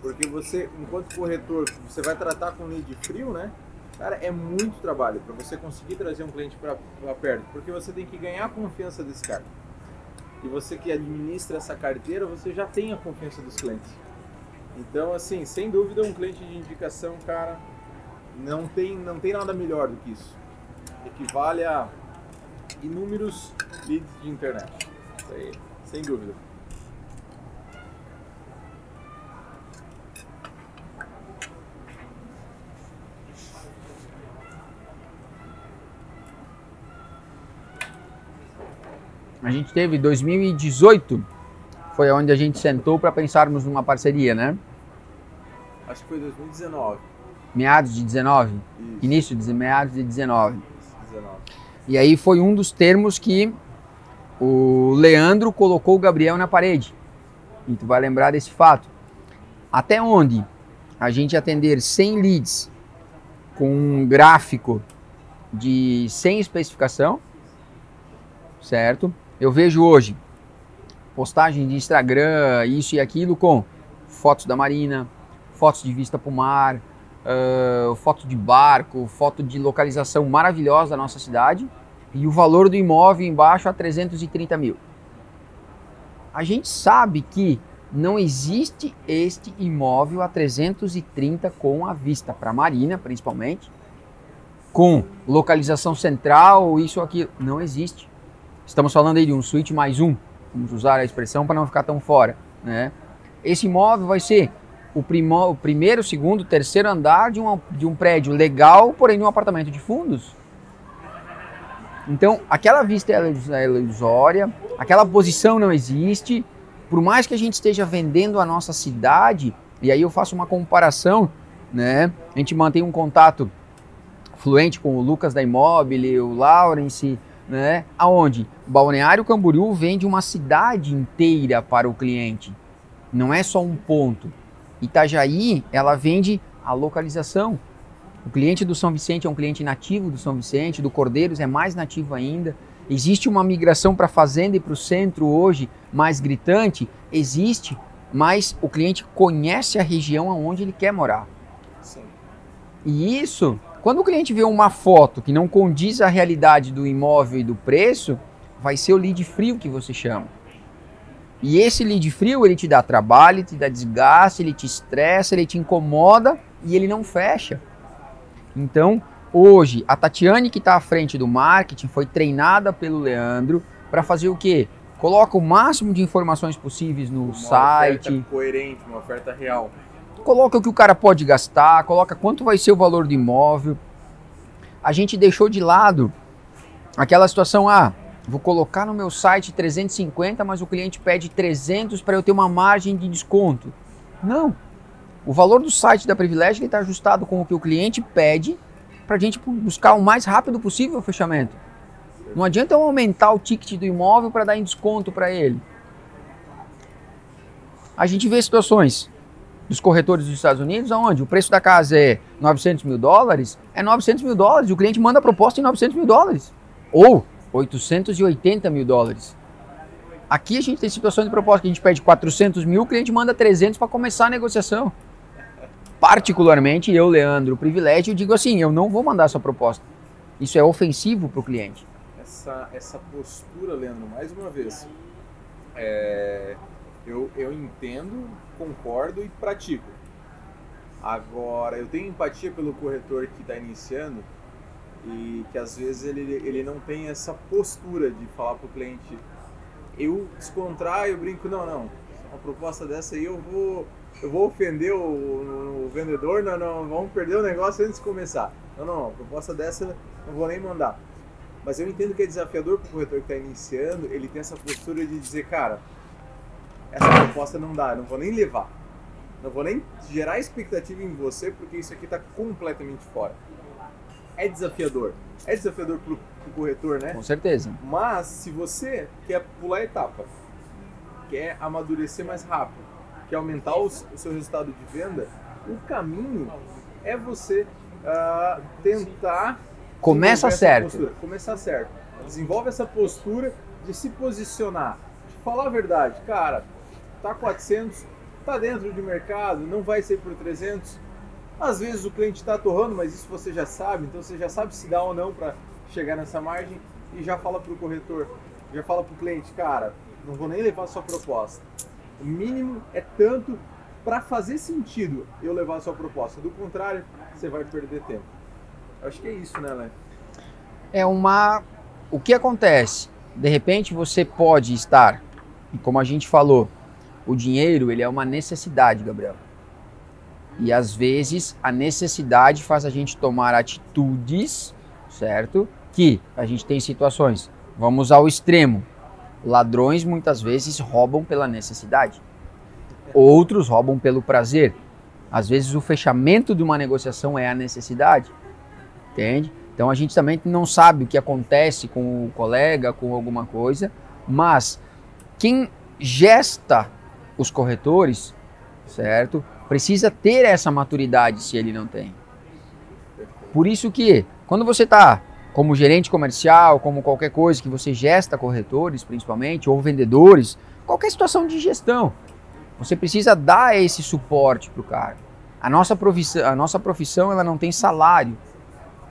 Porque você, enquanto corretor, você vai tratar com lead frio, né? Cara, é muito trabalho para você conseguir trazer um cliente para perto, porque você tem que ganhar a confiança desse cara. E você que administra essa carteira, você já tem a confiança dos clientes. Então, assim, sem dúvida, um cliente de indicação, cara, não tem, não tem nada melhor do que isso. Equivale a inúmeros leads de internet. Isso aí, sem dúvida. A gente teve 2018, foi onde a gente sentou para pensarmos numa parceria, né? Acho que foi 2019. Meados de 19? Isso. Início de meados de 19. 19. E aí foi um dos termos que o Leandro colocou o Gabriel na parede. E tu vai lembrar desse fato. Até onde a gente atender 100 leads com um gráfico de 100 especificação, certo? Eu vejo hoje postagem de Instagram, isso e aquilo com fotos da marina, fotos de vista para o mar, uh, foto de barco, foto de localização maravilhosa da nossa cidade e o valor do imóvel embaixo a 330 mil. A gente sabe que não existe este imóvel a 330 com a vista para a marina, principalmente, com localização central, isso aqui não existe. Estamos falando aí de um suíte mais um, vamos usar a expressão para não ficar tão fora. Né? Esse imóvel vai ser o, primo, o primeiro, segundo, terceiro andar de, uma, de um prédio legal, porém de um apartamento de fundos. Então, aquela vista é ilusória, aquela posição não existe. Por mais que a gente esteja vendendo a nossa cidade, e aí eu faço uma comparação, né? A gente mantém um contato fluente com o Lucas da Imóvel, o Lawrence, né? Aonde Balneário Camboriú vende uma cidade inteira para o cliente. Não é só um ponto. Itajaí, ela vende a localização. O cliente do São Vicente é um cliente nativo do São Vicente, do Cordeiros é mais nativo ainda. Existe uma migração para a fazenda e para o centro hoje mais gritante? Existe, mas o cliente conhece a região onde ele quer morar. Sim. E isso quando o cliente vê uma foto que não condiz à realidade do imóvel e do preço, vai ser o lead frio que você chama. E esse lead frio, ele te dá trabalho, ele te dá desgaste, ele te estressa, ele te incomoda e ele não fecha. Então, hoje, a Tatiane que está à frente do marketing foi treinada pelo Leandro para fazer o quê? Coloca o máximo de informações possíveis no uma site. Uma oferta coerente, uma oferta real coloca o que o cara pode gastar, coloca quanto vai ser o valor do imóvel. A gente deixou de lado aquela situação, ah, vou colocar no meu site 350, mas o cliente pede 300 para eu ter uma margem de desconto. Não. O valor do site da Privilégio está ajustado com o que o cliente pede para a gente buscar o mais rápido possível o fechamento. Não adianta eu aumentar o ticket do imóvel para dar em desconto para ele. A gente vê situações dos corretores dos Estados Unidos, onde o preço da casa é 900 mil dólares, é 900 mil dólares. O cliente manda a proposta em 900 mil dólares. Ou 880 mil dólares. Aqui a gente tem situações de proposta que a gente pede 400 mil, o cliente manda 300 para começar a negociação. Particularmente eu, Leandro, privilégio, digo assim, eu não vou mandar essa proposta. Isso é ofensivo para o cliente. Essa, essa postura, Leandro, mais uma vez, é, eu, eu entendo, concordo e pratico. Agora, eu tenho empatia pelo corretor que está iniciando e que às vezes ele, ele não tem essa postura de falar para o cliente, eu descontraio, eu brinco, não, não, uma proposta dessa aí eu vou, eu vou ofender o, o, o vendedor, não, não, vamos perder o negócio antes de começar. Não, não, uma proposta dessa não vou nem mandar. Mas eu entendo que é desafiador para o corretor que está iniciando, ele tem essa postura de dizer, cara, essa proposta não dá, não vou nem levar. Não vou nem gerar expectativa em você, porque isso aqui está completamente fora. É desafiador. É desafiador para o corretor, né? Com certeza. Mas se você quer pular a etapa, quer amadurecer mais rápido, quer aumentar o, o seu resultado de venda, o caminho é você uh, tentar. Começa certo. Começar certo. Desenvolve essa postura de se posicionar. De falar a verdade, cara, tá 400, tá dentro de mercado, não vai ser por 300. Às vezes o cliente está torrando, mas isso você já sabe, então você já sabe se dá ou não para chegar nessa margem e já fala para o corretor, já fala para o cliente, cara, não vou nem levar a sua proposta. O mínimo é tanto para fazer sentido eu levar a sua proposta. Do contrário, você vai perder tempo. Acho que é isso, né, Léo? É uma. O que acontece? De repente você pode estar, como a gente falou, o dinheiro ele é uma necessidade, Gabriel. E às vezes a necessidade faz a gente tomar atitudes, certo? Que a gente tem situações. Vamos ao extremo. Ladrões muitas vezes roubam pela necessidade. Outros roubam pelo prazer. Às vezes o fechamento de uma negociação é a necessidade. Entende? Então a gente também não sabe o que acontece com o colega, com alguma coisa, mas quem gesta os corretores, certo? Precisa ter essa maturidade se ele não tem. Por isso que quando você está como gerente comercial, como qualquer coisa que você gesta corretores, principalmente, ou vendedores, qualquer situação de gestão, você precisa dar esse suporte para o cara. A nossa profissão, a nossa profissão ela não tem salário,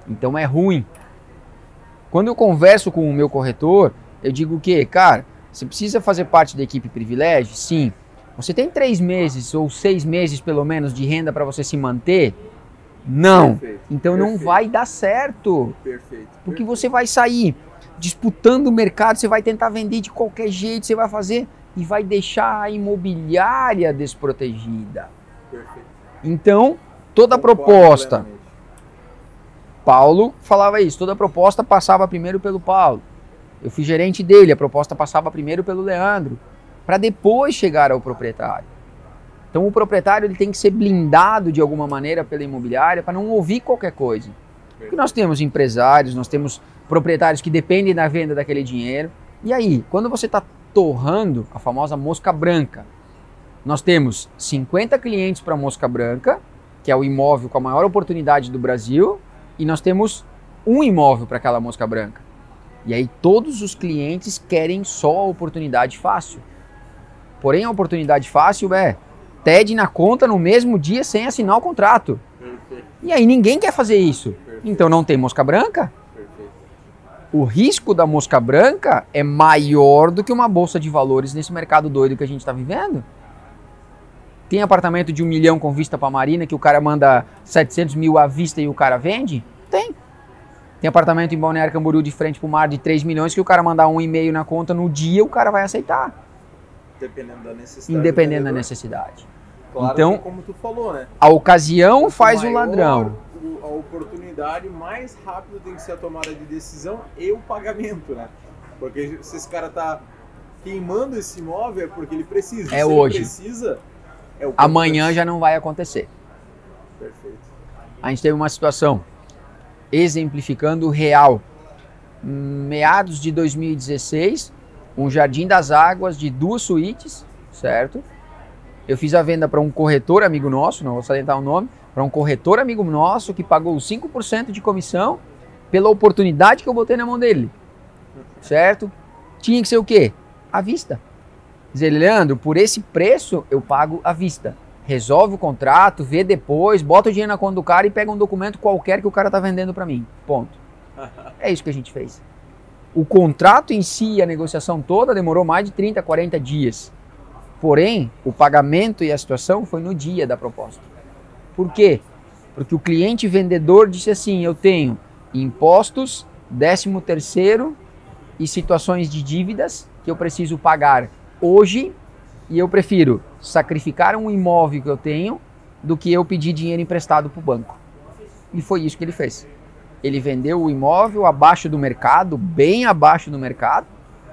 então é ruim. Quando eu converso com o meu corretor, eu digo que, cara, você precisa fazer parte da equipe privilégio? Sim. Você tem três meses ou seis meses pelo menos de renda para você se manter? Não. Perfeito, então perfeito. não vai dar certo. Perfeito. Porque você vai sair disputando o mercado, você vai tentar vender de qualquer jeito, você vai fazer e vai deixar a imobiliária desprotegida. Perfeito. Então, toda a proposta. Paulo falava isso, toda a proposta passava primeiro pelo Paulo. Eu fui gerente dele, a proposta passava primeiro pelo Leandro, para depois chegar ao proprietário. Então o proprietário ele tem que ser blindado de alguma maneira pela imobiliária para não ouvir qualquer coisa. Porque nós temos empresários, nós temos proprietários que dependem da venda daquele dinheiro. E aí, quando você está torrando a famosa mosca branca, nós temos 50 clientes para mosca branca, que é o imóvel com a maior oportunidade do Brasil, e nós temos um imóvel para aquela mosca branca. E aí todos os clientes querem só a oportunidade fácil. Porém, a oportunidade fácil é TED na conta no mesmo dia sem assinar o contrato. Perfeito. E aí ninguém quer fazer isso. Perfeito. Então não tem mosca branca. Perfeito. O risco da mosca branca é maior do que uma bolsa de valores nesse mercado doido que a gente está vivendo. Tem apartamento de um milhão com vista para a marina que o cara manda 700 mil à vista e o cara vende? Tem. Tem apartamento em Balneário Camboriú de frente para o mar de 3 milhões que o cara mandar um e-mail na conta no dia, o cara vai aceitar. Dependendo da necessidade. Independendo da necessidade. Claro então, como tu falou, né? A ocasião Quanto faz o ladrão. A oportunidade mais rápido tem que ser a tomada de decisão e o pagamento, né? Porque se esse cara tá queimando esse imóvel é porque ele precisa. É se hoje. Ele precisa, é o Amanhã já não vai acontecer. Perfeito. A gente teve uma situação exemplificando real. Meados de 2016, um jardim das águas de duas suítes, certo? Eu fiz a venda para um corretor amigo nosso, não vou salientar o nome, para um corretor amigo nosso que pagou 5% de comissão pela oportunidade que eu botei na mão dele. Certo? Tinha que ser o quê? À vista. Dizer, Leandro, por esse preço eu pago à vista. Resolve o contrato, vê depois, bota o dinheiro na conta do cara e pega um documento qualquer que o cara tá vendendo para mim. Ponto. É isso que a gente fez. O contrato em si, a negociação toda demorou mais de 30, 40 dias. Porém, o pagamento e a situação foi no dia da proposta. Por quê? Porque o cliente vendedor disse assim: eu tenho impostos, décimo terceiro e situações de dívidas que eu preciso pagar hoje e eu prefiro sacrificar um imóvel que eu tenho do que eu pedir dinheiro emprestado para o banco. E foi isso que ele fez. Ele vendeu o imóvel abaixo do mercado, bem abaixo do mercado,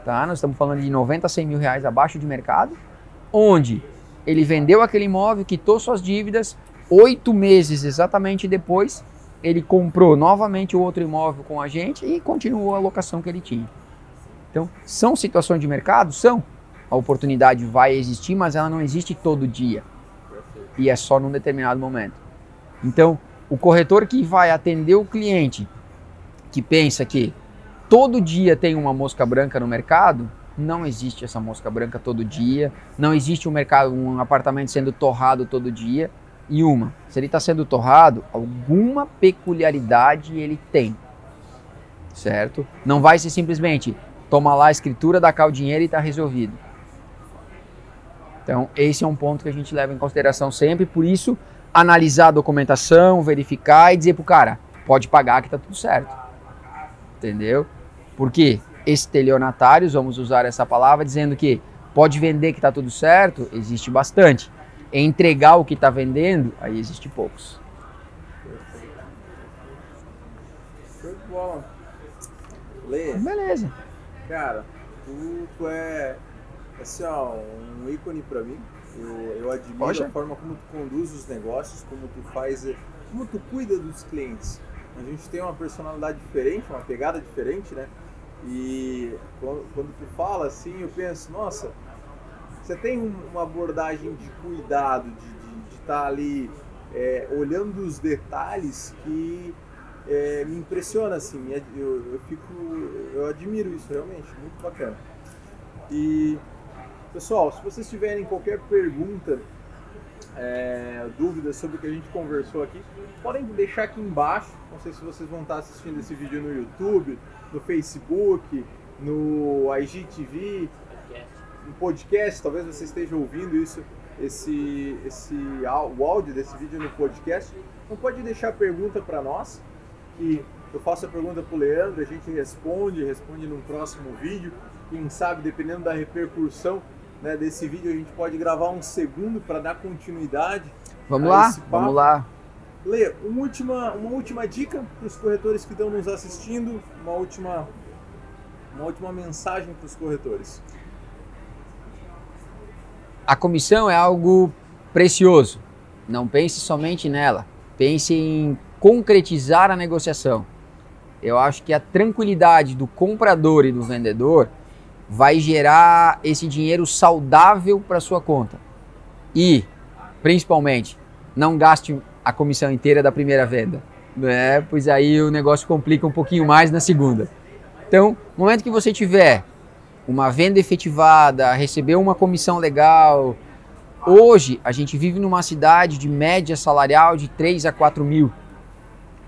tá? Nós estamos falando de 90 a 100 mil reais abaixo de mercado onde ele vendeu aquele imóvel, quitou suas dívidas, oito meses exatamente depois, ele comprou novamente o outro imóvel com a gente e continuou a locação que ele tinha. Então, são situações de mercado? São. A oportunidade vai existir, mas ela não existe todo dia. E é só num determinado momento. Então, o corretor que vai atender o cliente que pensa que todo dia tem uma mosca branca no mercado, não existe essa mosca branca todo dia, não existe um mercado, um apartamento sendo torrado todo dia. E uma, se ele está sendo torrado, alguma peculiaridade ele tem, certo? Não vai ser simplesmente toma lá a escritura, dá cá o dinheiro e está resolvido. Então, esse é um ponto que a gente leva em consideração sempre, por isso, analisar a documentação, verificar e dizer para o cara, pode pagar que está tudo certo. Entendeu? Porque estelionatários, vamos usar essa palavra, dizendo que pode vender que está tudo certo, existe bastante. Entregar o que está vendendo, aí existe poucos. Show de bola. Lê. Beleza. Cara, tu, tu é assim, ó, um ícone para mim. Eu, eu admiro Poxa. a forma como tu conduz os negócios, como tu faz, como tu cuida dos clientes. A gente tem uma personalidade diferente, uma pegada diferente, né? E quando, quando tu fala assim, eu penso, nossa, você tem um- uma abordagem de cuidado, de estar ali é, olhando os detalhes que é, me impressiona, assim, ad- eu, eu fico, eu admiro isso realmente, muito bacana. E pessoal, se vocês tiverem qualquer pergunta, é, dúvidas sobre o que a gente conversou aqui, podem deixar aqui embaixo. Não sei se vocês vão estar assistindo esse vídeo no YouTube, no Facebook, no IGTV, no podcast. Talvez você esteja ouvindo isso, esse, esse o áudio desse vídeo no podcast. Então pode deixar pergunta para nós, que eu faço a pergunta para o Leandro, a gente responde, responde num próximo vídeo. Quem sabe, dependendo da repercussão né, desse vídeo, a gente pode gravar um segundo para dar continuidade. Vamos lá, vamos lá. Lê, uma última, uma última dica para os corretores que estão nos assistindo, uma última, uma última mensagem para os corretores. A comissão é algo precioso. Não pense somente nela. Pense em concretizar a negociação. Eu acho que a tranquilidade do comprador e do vendedor vai gerar esse dinheiro saudável para sua conta. E, principalmente, não gaste a comissão inteira da primeira venda, né? Pois aí o negócio complica um pouquinho mais na segunda. Então, no momento que você tiver uma venda efetivada, recebeu uma comissão legal. Hoje a gente vive numa cidade de média salarial de 3 a 4 mil,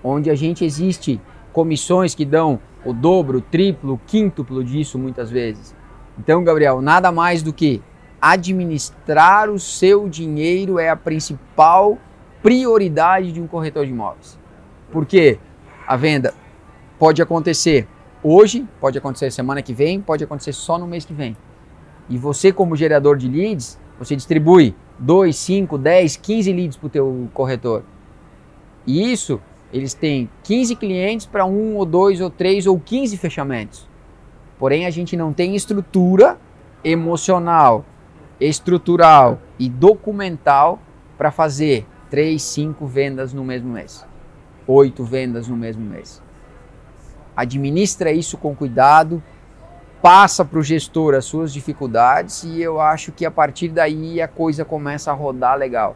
onde a gente existe comissões que dão o dobro, o triplo, o quíntuplo disso muitas vezes. Então, Gabriel, nada mais do que administrar o seu dinheiro é a principal prioridade de um corretor de imóveis. Porque a venda pode acontecer hoje, pode acontecer semana que vem, pode acontecer só no mês que vem. E você, como gerador de leads, você distribui 2, 5, 10, 15 leads para o teu corretor. E isso, eles têm 15 clientes para um ou dois ou três ou 15 fechamentos. Porém, a gente não tem estrutura emocional, estrutural e documental para fazer 3, 5 vendas no mesmo mês. 8 vendas no mesmo mês administra isso com cuidado, passa para o gestor as suas dificuldades e eu acho que a partir daí a coisa começa a rodar legal.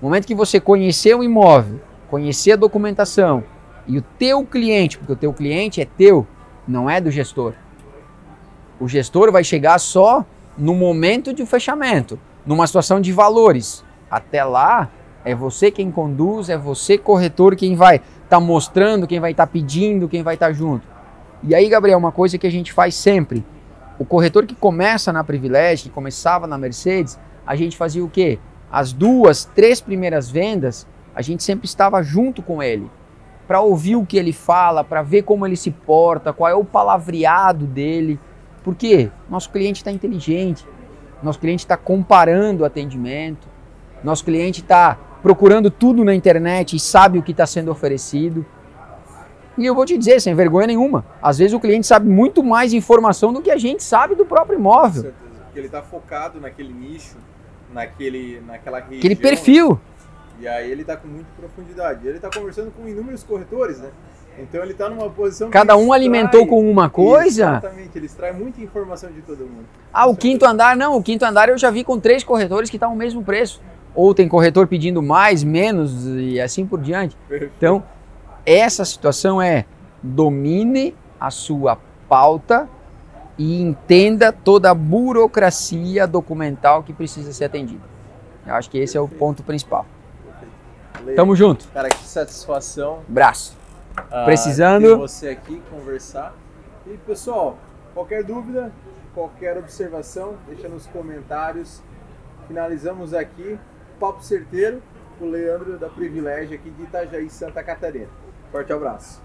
No momento que você conhecer o imóvel, conhecer a documentação e o teu cliente, porque o teu cliente é teu, não é do gestor. O gestor vai chegar só no momento de fechamento, numa situação de valores. Até lá, é você quem conduz, é você corretor quem vai estar tá mostrando, quem vai estar tá pedindo, quem vai estar tá junto. E aí, Gabriel, uma coisa que a gente faz sempre. O corretor que começa na Privilégio, que começava na Mercedes, a gente fazia o quê? As duas, três primeiras vendas, a gente sempre estava junto com ele. Para ouvir o que ele fala, para ver como ele se porta, qual é o palavreado dele. Porque nosso cliente está inteligente, nosso cliente está comparando o atendimento, nosso cliente está procurando tudo na internet e sabe o que está sendo oferecido. E eu vou te dizer, sem vergonha nenhuma, às vezes o cliente sabe muito mais informação do que a gente sabe do próprio imóvel. porque ele está focado naquele nicho, naquele, naquela região. Aquele perfil. E aí ele está com muita profundidade. Ele está conversando com inúmeros corretores, né? Então ele está numa posição. Cada um extrai... alimentou com uma coisa. Exatamente, ele extrai muita informação de todo mundo. Ah, o quinto andar não. O quinto andar eu já vi com três corretores que estão tá o mesmo preço. Ou tem corretor pedindo mais, menos e assim por diante. Perfeito. Então, essa situação é domine a sua pauta e entenda toda a burocracia documental que precisa ser atendida. Eu acho que esse é o ponto principal. Perfeito. Tamo junto. Cara, que satisfação. Braço. ah, Precisando. ter você aqui conversar. E pessoal, qualquer dúvida, qualquer observação, deixa nos comentários. Finalizamos aqui. Papo certeiro com o Leandro da Privilégio aqui de Itajaí, Santa Catarina. Forte abraço.